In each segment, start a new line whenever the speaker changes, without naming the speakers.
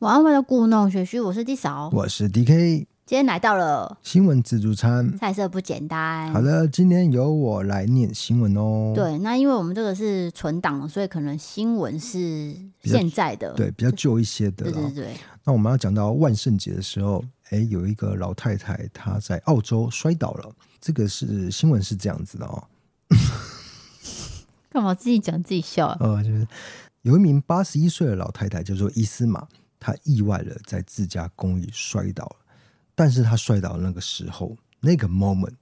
晚安，我的故弄玄虚，我是 D 嫂，
我是 DK，
今天来到了
新闻自助餐，
菜色不简单。
好的，今天由我来念新闻哦。
对，那因为我们这个是存档，所以可能新闻是现在的，
对，比较旧一些的。
对对对。
那我们要讲到万圣节的时候，哎，有一个老太太她在澳洲摔倒了，这个是新闻是这样子的哦。
干嘛自己讲自己笑啊？
呃，就是有一名八十一岁的老太太叫做伊斯玛。他意外的在自家公寓摔倒了，但是他摔倒那个时候，那个 moment，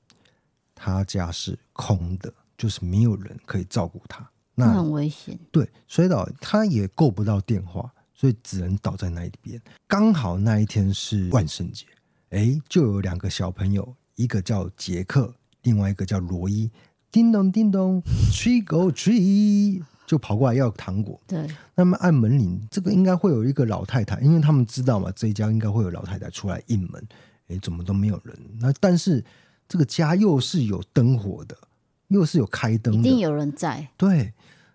他家是空的，就是没有人可以照顾他，那
很危险。
对，摔倒他也够不到电话，所以只能倒在那一边。刚好那一天是万圣节，哎，就有两个小朋友，一个叫杰克，另外一个叫罗伊，叮咚叮咚，trick or treat。就跑过来要糖果，
对，
那么按门铃，这个应该会有一个老太太，因为他们知道嘛，这一家应该会有老太太出来应门，哎，怎么都没有人？那但是这个家又是有灯火的，又是有开灯的，
一定有人在。
对，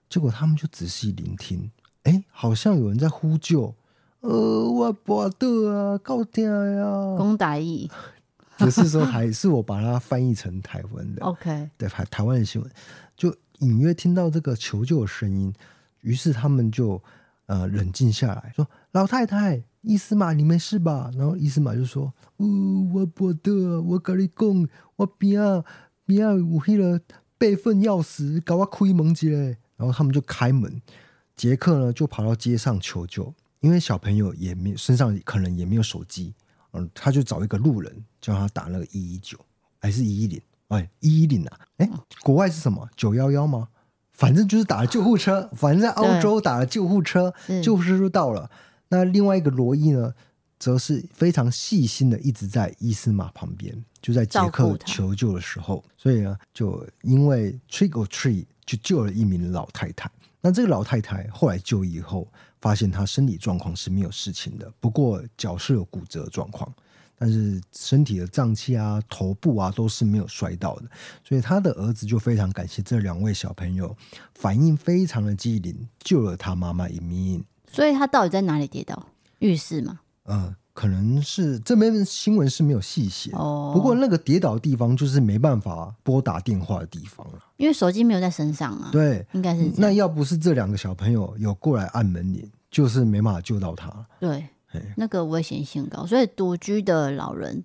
结果他们就仔细聆听，哎，好像有人在呼救，呃，我不得啊，高天呀，
公打义，
不是说还是我把它翻译成台湾的，
OK，
对，台台湾的新闻。就。隐约听到这个求救的声音，于是他们就呃冷静下来，说：“老太太，伊斯玛，你没事吧？”然后伊斯玛就说：“哦，我不得，我跟你讲，我边啊边啊有那个备份钥匙，搞我开门之类。”然后他们就开门，杰克呢就跑到街上求救，因为小朋友也没身上可能也没有手机，嗯，他就找一个路人叫他打那个一一九还是一一零。哎，一一零啊！哎，国外是什么？九幺幺吗？反正就是打了救护车，反正在澳洲打了救护车，救护车就到了。那另外一个罗伊呢，则是非常细心的一直在伊斯玛旁边，就在杰克求救的时候，所以呢，就因为 trick or treat 就救了一名老太太。那这个老太太后来就医后，发现她身体状况是没有事情的，不过脚是有骨折状况。但是身体的脏器啊、头部啊都是没有摔到的，所以他的儿子就非常感谢这两位小朋友，反应非常的机灵，救了他妈妈一命。
所以他到底在哪里跌倒？浴室吗？
呃，可能是这边新闻是没有细写
哦。
不过那个跌倒的地方就是没办法拨打电话的地方了，
因为手机没有在身上啊。
对，
应该是。
那要不是这两个小朋友有过来按门铃，就是没办法救到他。
对。那个危险性高，所以独居的老人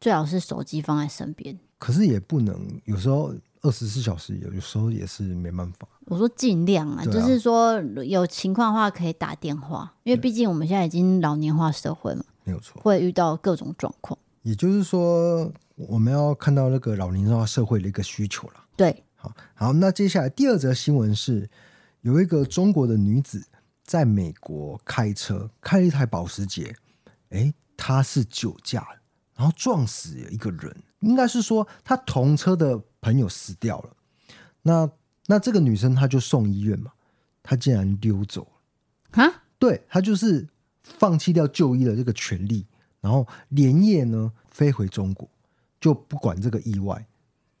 最好是手机放在身边。
可是也不能，有时候二十四小时有，有时候也是没办法。
我说尽量啊，啊就是说有情况的话可以打电话，因为毕竟我们现在已经老年化社会嘛，
没有错，
会遇到各种状况。
也就是说，我们要看到那个老龄化社会的一个需求了。
对，
好，好，那接下来第二则新闻是，有一个中国的女子。在美国开车开了一台保时捷，哎，他是酒驾，然后撞死了一个人，应该是说他同车的朋友死掉了。那那这个女生她就送医院嘛，她竟然溜走了
啊？对，
她就是放弃掉就医的这个权利，然后连夜呢飞回中国，就不管这个意外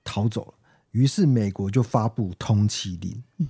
逃走了。于是美国就发布通缉令。嗯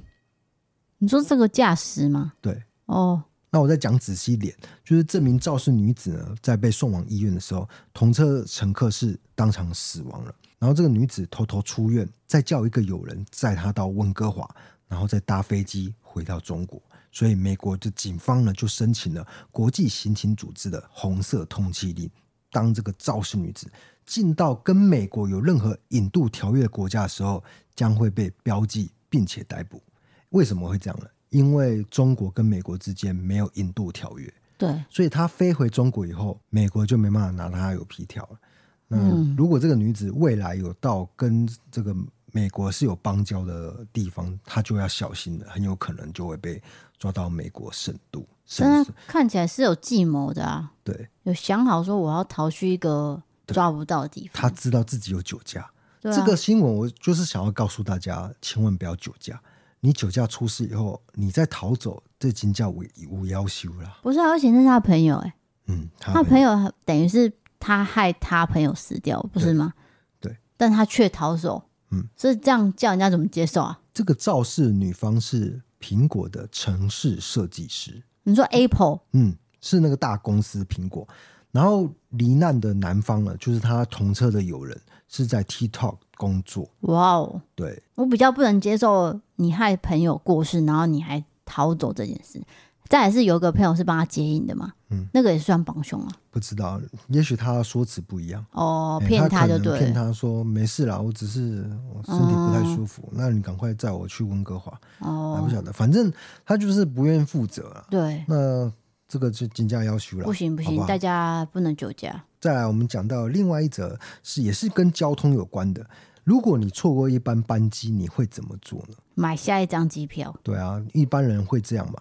你说这个驾驶吗？
对，
哦，
那我再讲仔细一点，就是这名肇事女子呢，在被送往医院的时候，同车乘客是当场死亡了。然后这个女子偷偷出院，再叫一个友人载她到温哥华，然后再搭飞机回到中国。所以美国的警方呢，就申请了国际刑警组织的红色通缉令。当这个肇事女子进到跟美国有任何引渡条约的国家的时候，将会被标记并且逮捕。为什么会这样呢？因为中国跟美国之间没有引渡条约，
对，
所以他飞回中国以后，美国就没办法拿他有皮条了。那如果这个女子未来有到跟这个美国是有邦交的地方，她就要小心了，很有可能就会被抓到美国审渡。
但看起来是有计谋的啊，
对，
有想好说我要逃去一个抓不到的地方。
他知道自己有酒驾，这个新闻我就是想要告诉大家，千万不要酒驾。你酒驾出事以后，你再逃走，这金叫无无要求了。
不是，而且那是他朋友哎、欸，
嗯，
他朋友等于是他害他朋友死掉，不是吗？
对，对，
但他却逃走，
嗯，
所以这样叫人家怎么接受啊？
这个肇事女方是苹果的城市设计师，
你说 Apple，
嗯，是那个大公司苹果。然后罹难的男方呢，就是他同车的友人，是在 TikTok 工作。
哇哦，
对，
我比较不能接受你害朋友过世，然后你还逃走这件事。再来是有一个朋友是帮他接应的嘛，嗯，那个也算帮凶啊。
不知道，也许他说辞不一样
哦，骗他就对，
骗他说没事啦，我只是我身体不太舒服，哦、那你赶快载我去温哥华哦。还不晓得，反正他就是不愿意负责啊。
对，
那。这个是金价要求了，
不行不行，好好大家不能酒驾。
再来，我们讲到另外一则是也是跟交通有关的。如果你错过一班班机，你会怎么做呢？
买下一张机票。
对啊，一般人会这样嘛。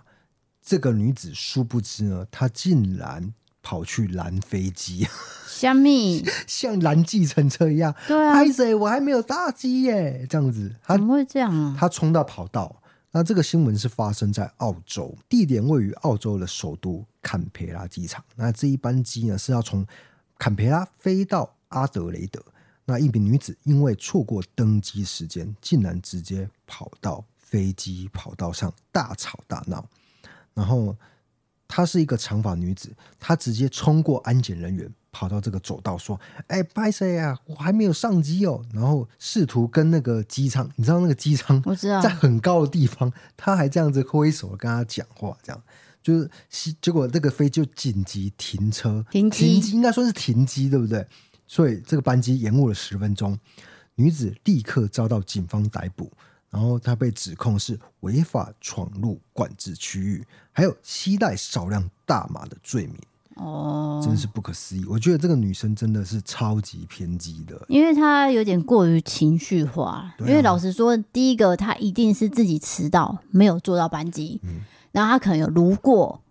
这个女子殊不知呢，她竟然跑去拦飞机，
虾米
像拦计程车一样。
对啊，
拍谁？我还没有搭机耶，这样子。
怎么会这样啊？
她冲到跑道。那这个新闻是发生在澳洲，地点位于澳洲的首都坎培拉机场。那这一班机呢是要从坎培拉飞到阿德雷德。那一名女子因为错过登机时间，竟然直接跑到飞机跑道上大吵大闹，然后。她是一个长发女子，她直接冲过安检人员，跑到这个走道说：“哎，拍谁呀？我还没有上机哦。”然后试图跟那个机舱，你知道那个机舱
我知道，
在很高的地方，他还这样子挥手跟他讲话，这样就是结果这个飞机就紧急停车，
停机，
停机应该说是停机，对不对？所以这个班机延误了十分钟，女子立刻遭到警方逮捕。然后她被指控是违法闯入管制区域，还有携带少量大麻的罪名。哦，真是不可思议！我觉得这个女生真的是超级偏激的，
因为她有点过于情绪化。啊、因为老实说，第一个她一定是自己迟到，没有坐到班机，嗯、然后她可能有如过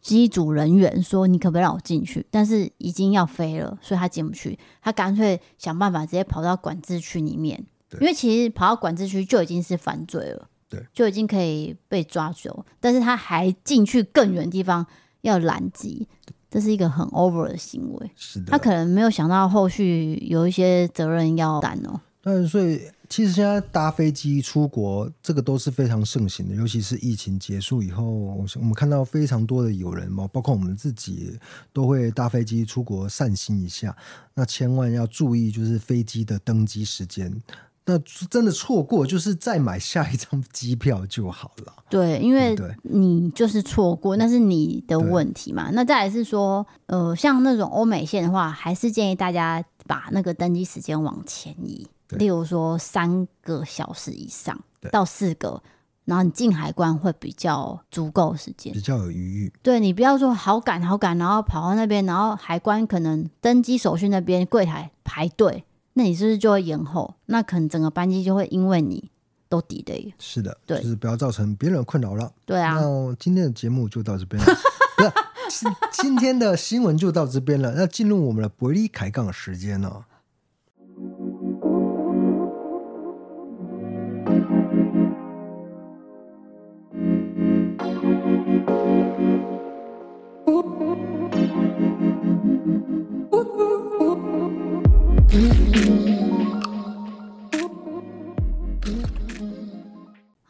机组人员说：“你可不可以让我进去？”但是已经要飞了，所以她进不去。她干脆想办法直接跑到管制区里面。因为其实跑到管制区就已经是犯罪了，
对，
就已经可以被抓走，但是她还进去更远的地方要拦机，这是一个很 over 的行为。
是的，
他可能没有想到后续有一些责任要担哦。
但是，所以其实现在搭飞机出国，这个都是非常盛行的，尤其是疫情结束以后，我们看到非常多的友人嘛，包括我们自己都会搭飞机出国散心一下。那千万要注意，就是飞机的登机时间。那真的错过，就是再买下一张机票就好了。
对，因为你就是错过，那是你的问题嘛。那再来是说，呃，像那种欧美线的话，还是建议大家把那个登机时间往前移，例如说三个小时以上到四个，然后你进海关会比较足够时间，
比较有余裕。
对，你不要说好赶好赶，然后跑到那边，然后海关可能登机手续那边柜台排队。那你是不是就会延后？那可能整个班机就会因为你都 delay。
是的，
对，
就是不要造成别人的困扰了。
对啊，
那今天的节目就到这边了。今今天的新闻就到这边了。那进入我们的伯利开杠的时间了。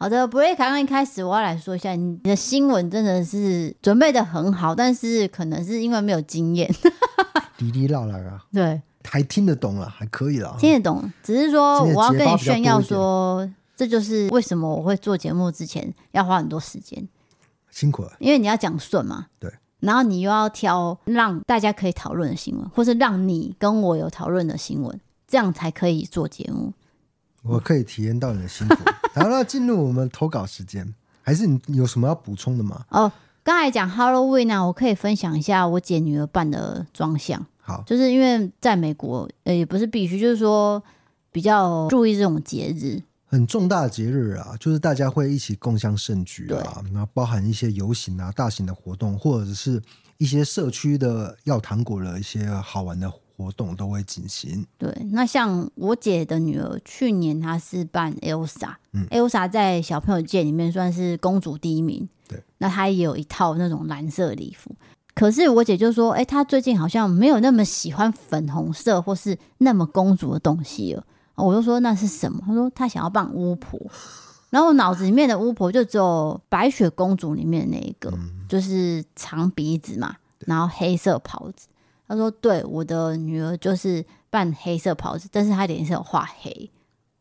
好的，不会，刚刚一开始我要来说一下，你的新闻真的是准备的很好，但是可能是因为没有经验，
滴滴啦啦啊，
对，
还听得懂了，还可以了，
听得懂，只是说我要跟你炫耀说，这就是为什么我会做节目之前要花很多时间，
辛苦了，
因为你要讲顺嘛，
对，
然后你又要挑让大家可以讨论的新闻，或是让你跟我有讨论的新闻，这样才可以做节目。
我可以体验到你的辛苦。好了，进入我们投稿时间，还是你有什么要补充的吗？
哦，刚才讲 Halloween 呢，我可以分享一下我姐女儿扮的妆像。
好，
就是因为在美国，呃，也不是必须，就是说比较注意这种节日，
很重大的节日啊，就是大家会一起共襄盛举啊，然后包含一些游行啊、大型的活动，或者是一些社区的要糖果的一些好玩的活动。都会进行。
对，那像我姐的女儿，去年她是扮 Elsa，嗯，Elsa 在小朋友界里面算是公主第一名。
对，那
她也有一套那种蓝色礼服。可是我姐就说，哎、欸，她最近好像没有那么喜欢粉红色或是那么公主的东西了。我就说那是什么？她说她想要扮巫婆。然后我脑子里面的巫婆就只有白雪公主里面的那一个，嗯、就是长鼻子嘛，然后黑色袍子。他说：“对，我的女儿就是扮黑色袍子，但是她脸是有画黑。”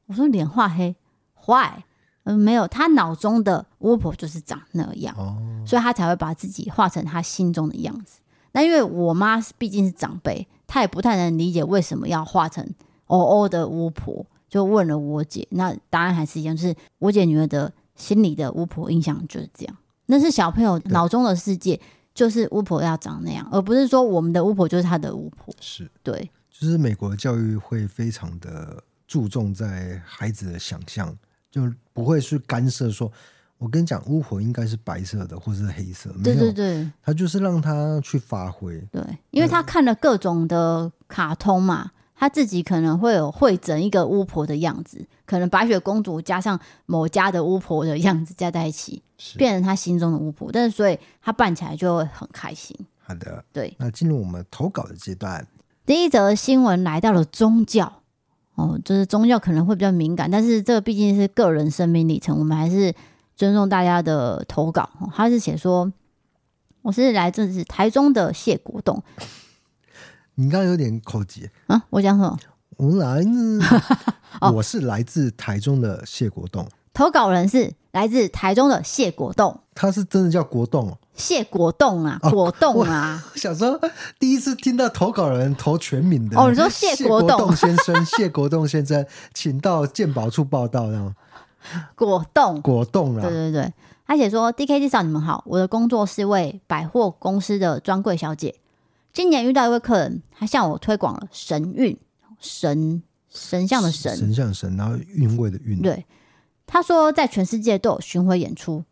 我说：“脸画黑，坏？嗯，没有，她脑中的巫婆就是长那样，哦、所以她才会把自己画成她心中的样子。那因为我妈毕竟是长辈，她也不太能理解为什么要画成哦哦的巫婆，就问了我姐。那答案还是一样，就是我姐女儿的心里的巫婆印象就是这样。那是小朋友脑中的世界。”就是巫婆要长那样，而不是说我们的巫婆就是她的巫婆。
是
对，
就是美国的教育会非常的注重在孩子的想象，就不会去干涉说，我跟你讲，巫婆应该是白色的或是黑色。
对对对，
他就是让他去发挥。
对，因为他看了各种的卡通嘛。他自己可能会有会整一个巫婆的样子，可能白雪公主加上某家的巫婆的样子加在一起，变成他心中的巫婆。但是所以他扮起来就会很开心。
好的，
对。
那进入我们投稿的阶段，
第一则新闻来到了宗教哦，就是宗教可能会比较敏感，但是这个毕竟是个人生命历程，我们还是尊重大家的投稿。他是写说，我是来自是台中的谢国栋。
你刚刚有点口急
啊！我讲什么？
我来自，我是来自台中的谢国栋。
投稿人是来自台中的谢国栋，
他是真的叫国栋哦，
谢国栋啊，国栋啊。
小时候第一次听到投稿人投全名的
哦，你说谢国栋
先生，谢国栋先生，请到鉴宝处报道，这样。
国栋，
国栋啊，
对对对，他写说：“DKD 嫂，你们好，我的工作是位百货公司的专柜小姐。”今年遇到一位客人，他向我推广了神韵神神像的神
神像神，然后韵味的韵。
对，他说在全世界都有巡回演出，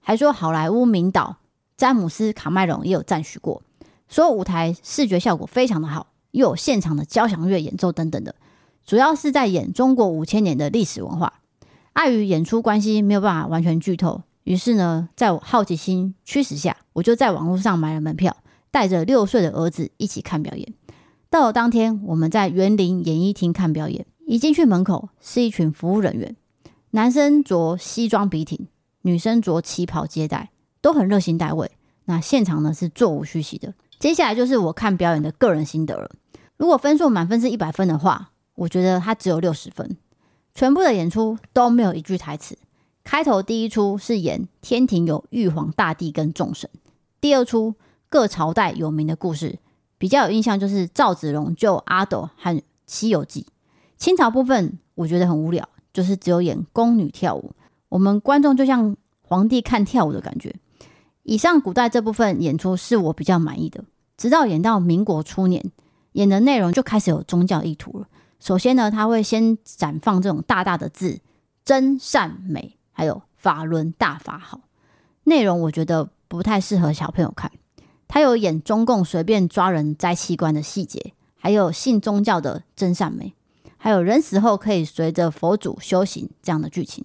还说好莱坞名导詹姆斯卡麦隆也有赞许过，说舞台视觉效果非常的好，又有现场的交响乐演奏等等的，主要是在演中国五千年的历史文化。碍于演出关系，没有办法完全剧透，于是呢，在我好奇心驱使下，我就在网络上买了门票。带着六岁的儿子一起看表演。到了当天，我们在园林演艺厅看表演。一进去门口，是一群服务人员，男生着西装笔挺，女生着旗袍接待，都很热心待位。那现场呢是座无虚席的。接下来就是我看表演的个人心得了。如果分数满分是一百分的话，我觉得它只有六十分。全部的演出都没有一句台词。开头第一出是演天庭有玉皇大帝跟众神，第二出。各朝代有名的故事，比较有印象就是赵子龙救阿斗和《西游记》。清朝部分我觉得很无聊，就是只有演宫女跳舞，我们观众就像皇帝看跳舞的感觉。以上古代这部分演出是我比较满意的，直到演到民国初年，演的内容就开始有宗教意图了。首先呢，他会先展放这种大大的字“真善美”，还有“法轮大法好”，内容我觉得不太适合小朋友看。他有演中共随便抓人摘器官的细节，还有信宗教的真善美，还有人死后可以随着佛祖修行这样的剧情。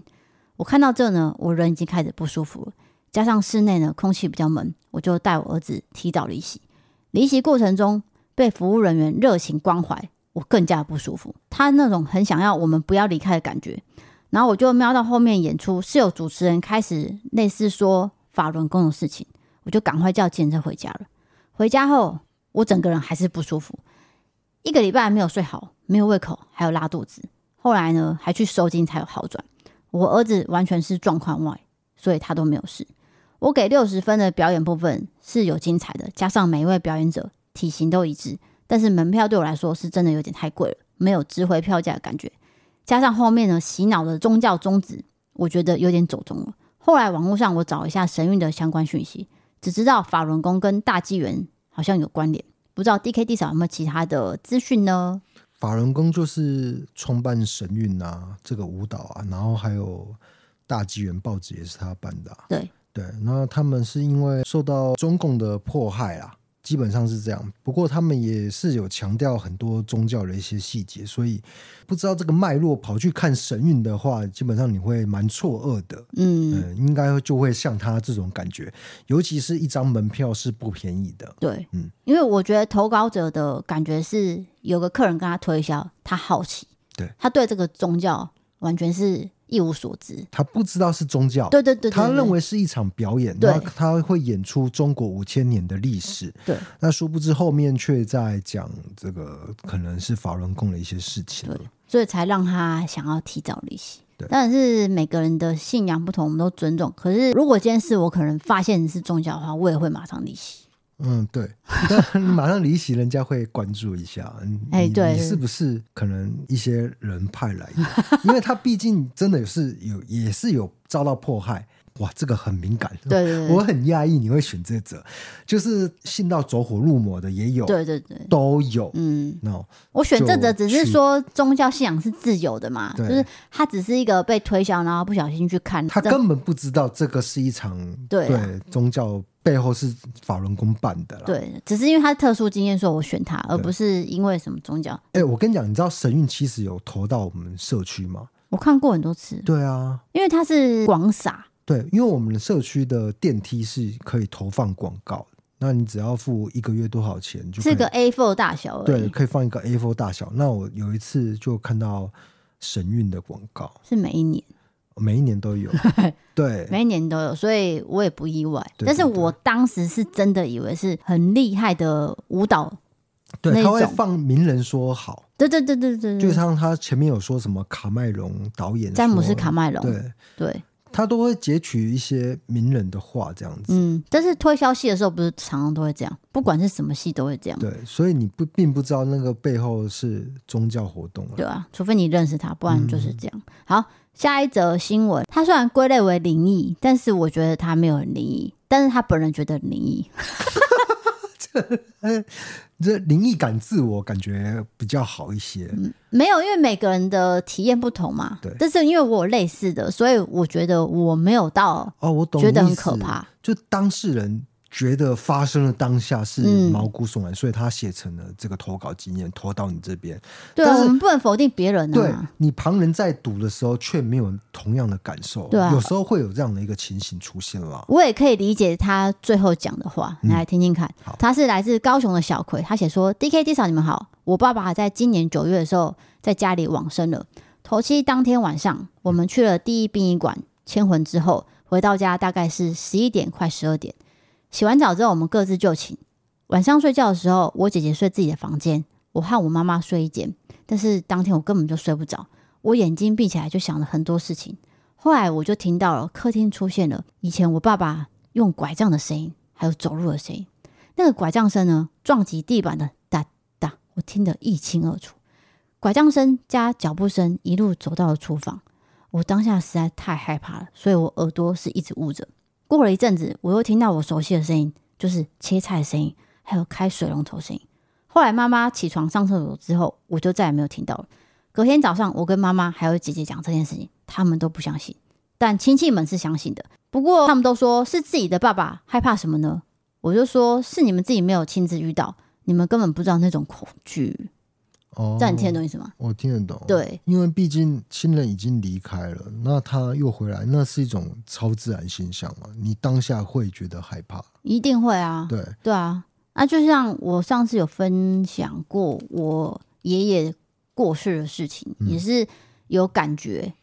我看到这呢，我人已经开始不舒服了。加上室内呢空气比较闷，我就带我儿子提早离席。离席过程中被服务人员热情关怀，我更加不舒服。他那种很想要我们不要离开的感觉。然后我就瞄到后面演出是有主持人开始类似说法轮功的事情。我就赶快叫计程车回家了。回家后，我整个人还是不舒服，一个礼拜没有睡好，没有胃口，还有拉肚子。后来呢，还去收金才有好转。我儿子完全是状况外，所以他都没有事。我给六十分的表演部分是有精彩的，加上每一位表演者体型都一致，但是门票对我来说是真的有点太贵了，没有值回票价的感觉。加上后面呢，洗脑的宗教宗旨，我觉得有点走中了。后来网络上我找一下神韵的相关讯息。只知道法轮功跟大纪元好像有关联，不知道 DKD 嫂有没有其他的资讯呢？
法轮功就是创办神韵啊，这个舞蹈啊，然后还有大纪元报纸也是他办的啊。
对
对，那他们是因为受到中共的迫害啊。基本上是这样，不过他们也是有强调很多宗教的一些细节，所以不知道这个脉络，跑去看神韵的话，基本上你会蛮错愕的。嗯，嗯，应该就会像他这种感觉，尤其是一张门票是不便宜的。
对，嗯，因为我觉得投稿者的感觉是有个客人跟他推销，他好奇，
对，
他对这个宗教完全是一无所知，
他不知道是宗教，
对对对，对，
他认为是一场表演，
对，
他会演出中国五千年的历史，
对，
那殊不知后面却在讲这个可能是法轮功的一些事情，
对，所以才让他想要提早离席。
对，
但是每个人的信仰不同，我们都尊重。可是如果今天是我可能发现是宗教的话，我也会马上离席。
嗯，对，但马上离席，人家会关注一下，哎，对，你是不是可能一些人派来的？因为他毕竟真的是有，也是有遭到迫害。哇，这个很敏感。
对对对，
我很讶异你会选这者，就是信到走火入魔的也有，
对对对，
都有。
嗯
，no，
我选这者只是说宗教信仰是自由的嘛，就是他只是一个被推销，然后不小心去看，
他根本不知道这个是一场对，对宗教背后是法轮功办的啦。
对，只是因为他特殊经验，说我选他，而不是因为什么宗教。
哎、欸，我跟你讲，你知道神韵其实有投到我们社区吗？
我看过很多次。
对啊，
因为他是广撒。
对，因为我们的社区的电梯是可以投放广告，那你只要付一个月多少钱就，
就是个 A4 大小，
对，可以放一个 A4 大小。那我有一次就看到神韵的广告，
是每一年，
每一年都有，对，
每一年都有，所以我也不意外。但是我当时是真的以为是很厉害的舞蹈，
对，他会放名人说好，
对对对对对，
就像他前面有说什么卡麦隆导演，
詹姆斯卡麦隆，
对
对。
他都会截取一些名人的话，这样子。
嗯，但是推销戏的时候，不是常常都会这样，不管是什么戏都会这样。
对，所以你不并不知道那个背后是宗教活动了。
对啊，除非你认识他，不然就是这样。嗯、好，下一则新闻，他虽然归类为灵异，但是我觉得他没有很灵异，但是他本人觉得很灵异。
这灵异感自我感觉比较好一些。
嗯，没有，因为每个人的体验不同嘛。
对。
但是因为我有类似的，所以我觉得我没有到
哦，我懂，
觉得很可怕。
就当事人。觉得发生的当下是毛骨悚然，嗯、所以他写成了这个投稿经验，投到你这边。
对啊，我们不能否定别人啊。
对，你旁人在读的时候，却没有同样的感受。对啊，有时候会有这样的一个情形出现了。
我也可以理解他最后讲的话，你来听听看。
嗯、
他是来自高雄的小葵，他写说：“D K D 嫂，你们好，我爸爸在今年九月的时候在家里往生了。头七当天晚上，我们去了第一殡仪馆迁魂之后，回到家大概是十一点快十二点。”洗完澡之后，我们各自就寝。晚上睡觉的时候，我姐姐睡自己的房间，我和我妈妈睡一间。但是当天我根本就睡不着，我眼睛闭起来就想了很多事情。后来我就听到了客厅出现了以前我爸爸用拐杖的声音，还有走路的声音。那个拐杖声呢，撞击地板的哒哒，我听得一清二楚。拐杖声加脚步声一路走到了厨房。我当下实在太害怕了，所以我耳朵是一直捂着。过了一阵子，我又听到我熟悉的声音，就是切菜的声音，还有开水龙头声音。后来妈妈起床上厕所之后，我就再也没有听到了。隔天早上，我跟妈妈还有姐姐讲这件事情，他们都不相信，但亲戚们是相信的。不过他们都说是自己的爸爸害怕什么呢？我就说是你们自己没有亲自遇到，你们根本不知道那种恐惧。
哦，
这样你听得懂意思吗？
我听得懂。
对，
因为毕竟亲人已经离开了，那他又回来，那是一种超自然现象嘛。你当下会觉得害怕，
一定会啊。
对，
对啊。那就像我上次有分享过，我爷爷过世的事情，也是有感觉。嗯、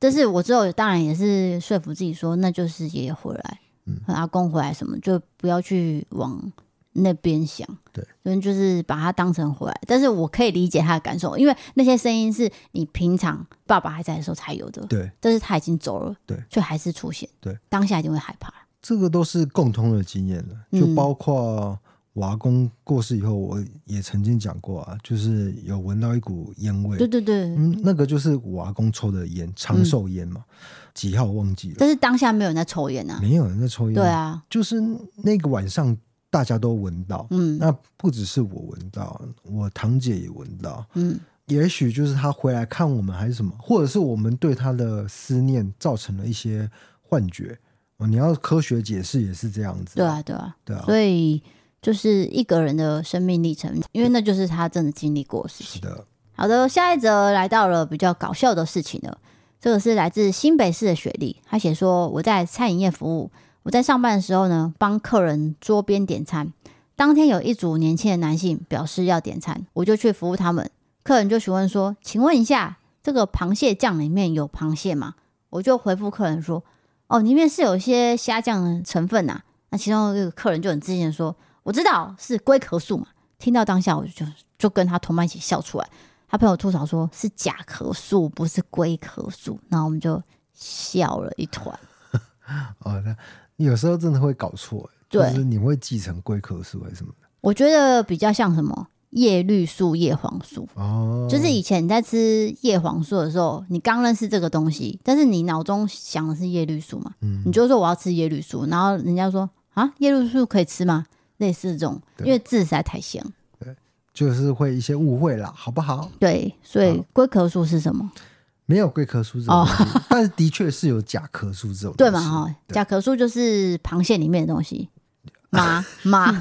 但是我之后当然也是说服自己说，那就是爷爷回来，嗯，和阿公回来什么，就不要去往。那边想，
对，
所以就是把它当成回来，但是我可以理解他的感受，因为那些声音是你平常爸爸还在的时候才有的，
对，
但是他已经走了，
对，
却还是出现，
对，
当下一定会害怕。
这个都是共通的经验了，就包括我阿公过世以后，我也曾经讲过啊，就是有闻到一股烟味，
对对对，
嗯，那个就是我阿公抽的烟，长寿烟嘛，嗯、几号忘记了，
但是当下没有人在抽烟啊，
没有人在抽烟，
对啊，
就是那个晚上。大家都闻到，
嗯，
那不只是我闻到，我堂姐也闻到，
嗯，
也许就是他回来看我们，还是什么，或者是我们对他的思念造成了一些幻觉。你要科学解释也是这样子，
对啊，对啊，
对啊。
所以就是一个人的生命历程，因为那就是他真的经历过的事情。
是的，
好的，下一则来到了比较搞笑的事情了。这个是来自新北市的雪莉，她写说：“我在餐饮业服务。”我在上班的时候呢，帮客人桌边点餐。当天有一组年轻的男性表示要点餐，我就去服务他们。客人就询问说：“请问一下，这个螃蟹酱里面有螃蟹吗？我就回复客人说，哦，里面是有一些虾酱的成分呐、啊。那其中一个客人就很自信的说，我知道是龟壳素嘛。听到当下，我就就跟他同伴一起笑出来。他朋友吐槽说是甲壳素，不是龟壳素。然后我们就笑了一团。
哦，那有时候真的会搞错，就是你会记成龟壳素还是什么的？
我觉得比较像什么？叶绿素、叶黄素哦，就是以前你在吃叶黄素的时候，你刚认识这个东西，但是你脑中想的是叶绿素嘛，嗯，你就说我要吃叶绿素，然后人家说啊，叶绿素可以吃吗？类似这种，因为字实在太像，
对，就是会一些误会啦，好不好？
对，所以龟壳素是什么？
没有龟壳素这种东西，哦、但是的确是有甲壳素这种东西，
对嘛？哈，甲壳素就是螃蟹里面的东西，妈妈。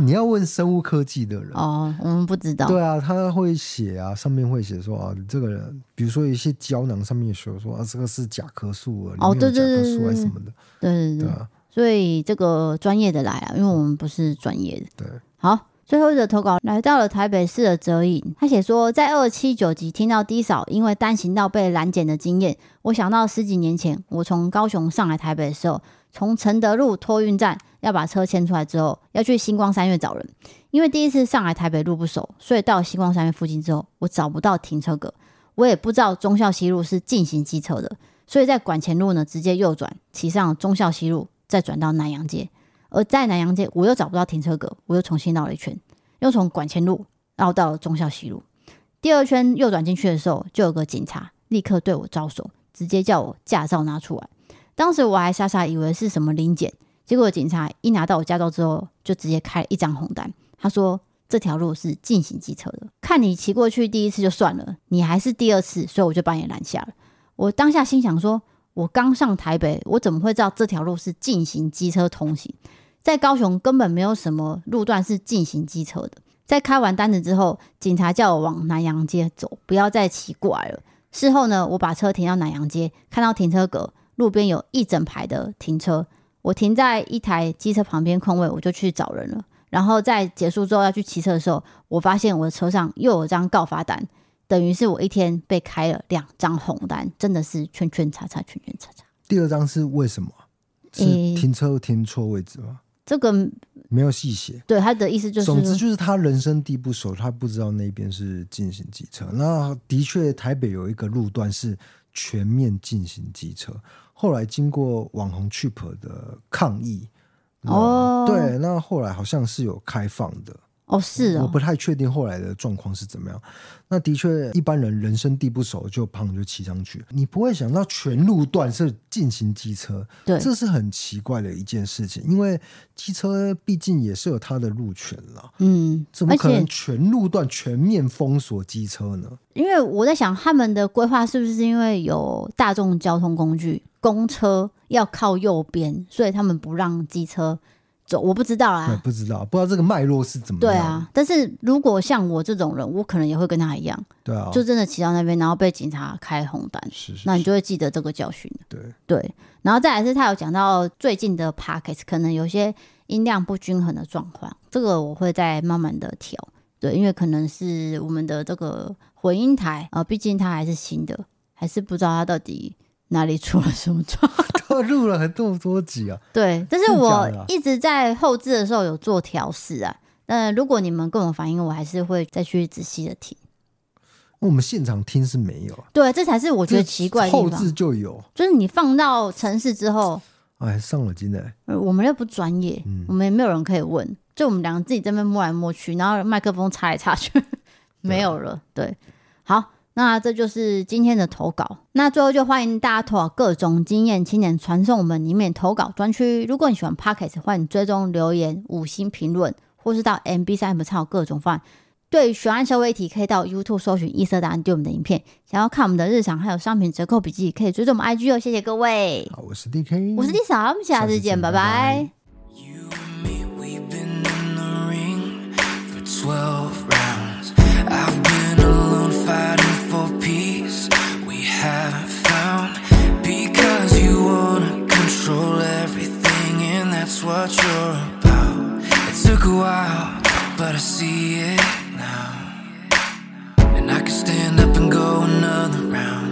你要问生物科技的人
哦，我们不知道。
对啊，他会写啊，上面会写说啊，你这个人，比如说一些胶囊上面写说啊，这个是甲壳素啊，哦，对对对，甲壳素还是什么的，
对对对，对啊，所以这个专业的来啊，因为我们不是专业的。
对，
好，最后一个投稿来到了台北市的泽影，他写说，在二七九集听到低扫因为单行道被拦检的经验，我想到十几年前我从高雄上来台北的时候。从承德路托运站要把车牵出来之后，要去星光三月找人。因为第一次上来台北路不熟，所以到星光三月附近之后，我找不到停车格，我也不知道忠孝西路是禁行机车的，所以在管前路呢直接右转，骑上忠孝西路，再转到南阳街。而在南阳街，我又找不到停车格，我又重新绕了一圈，又从管前路绕到了忠孝西路。第二圈右转进去的时候，就有个警察立刻对我招手，直接叫我驾照拿出来。当时我还傻傻以为是什么临检，结果警察一拿到我驾照之后，就直接开了一张红单。他说这条路是禁行机车的，看你骑过去第一次就算了，你还是第二次，所以我就把你拦下了。我当下心想说，我刚上台北，我怎么会知道这条路是禁行机车通行？在高雄根本没有什么路段是进行机车的。在开完单子之后，警察叫我往南阳街走，不要再骑过来了。事后呢，我把车停到南阳街，看到停车格。路边有一整排的停车，我停在一台机车旁边空位，我就去找人了。然后在结束之后要去骑车的时候，我发现我的车上又有张告发单，等于是我一天被开了两张红单，真的是圈圈叉叉，圈圈叉叉。
第二张是为什么？是停车停错位置吗？欸，
这个
没有细写。
对，他的意思就是，
总之就是他人生地不熟，他不知道那边是进行机车。那的确，台北有一个路段是全面进行机车。后来经过网红 Cheap 的抗议，哦，对，那后来好像是有开放的。
哦，是啊，
我不太确定后来的状况是怎么样。那的确，一般人人生地不熟，就砰就骑上去，你不会想到全路段是进行机车，
对，
这是很奇怪的一件事情。因为机车毕竟也是有它的路权了，
嗯，
怎么可能全路段全面封锁机车呢？
因为我在想，他们的规划是不是因为有大众交通工具，公车要靠右边，所以他们不让机车。走，我不知道啊，
不知道，不知道这个脉络是怎么样。
对啊，但是如果像我这种人，我可能也会跟他一样，
对啊，
就真的骑到那边，然后被警察开红单，
是，是，是，
那你就会记得这个教训。
对
对，然后再来是他有讲到最近的 Podcast 可能有些音量不均衡的状况，这个我会再慢慢的调。对，因为可能是我们的这个混音台啊，呃，毕竟它还是新的，还是不知道它到底。哪里出了什么状况？
都录了很多多集啊！
对，但是我一直在后置的时候有做调试啊。那如果你们跟我反映，我还是会再去仔细的听。
我们现场听是没有啊。
对，这才是我觉得奇怪的地方。
后置就有，
就是你放到城市之后，
哎，上了金的。
我们又不专业，嗯，我们也没有人可以问，就我们两个自己在那边摸来摸去，然后麦克风插来插去，没有了。对，好。那这就是今天的投稿。那最后就欢迎大家投稿各种经验青年传送我们里面投稿专区。如果你喜欢 pockets 欢迎追踪留言五星评论或是到 mb 三 m 参好各种方案。对悬案消费题可以到 youtube 搜寻异色答案对我们的影片。想要看我们的日常还有商品折扣笔记可以追踪我们 ig 哦谢谢各位。
我是 dk
我是 d 三下次见拜拜。
for peace we haven't found. Because you wanna control everything, and that's what you're about. It took a while, but I see it now. And I can stand up and go another round.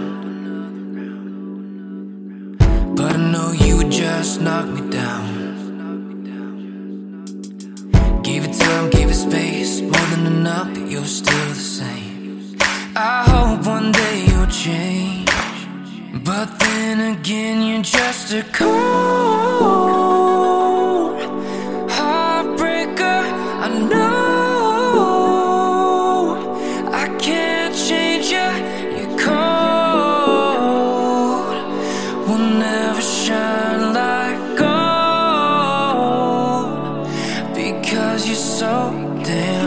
But I know you would just knock me down. Give it time, give it space, more than enough, but you're still the same. I then again, you're just a cold heartbreaker. I know I can't change you, you're cold. We'll never shine like gold because you're so damn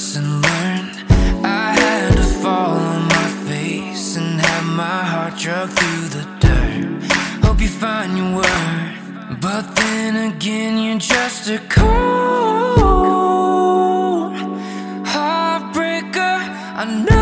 lesson learned. I had to fall on my face and have my heart drug through the dirt. Hope you find your worth. But then again, you're just a cold heartbreaker. I know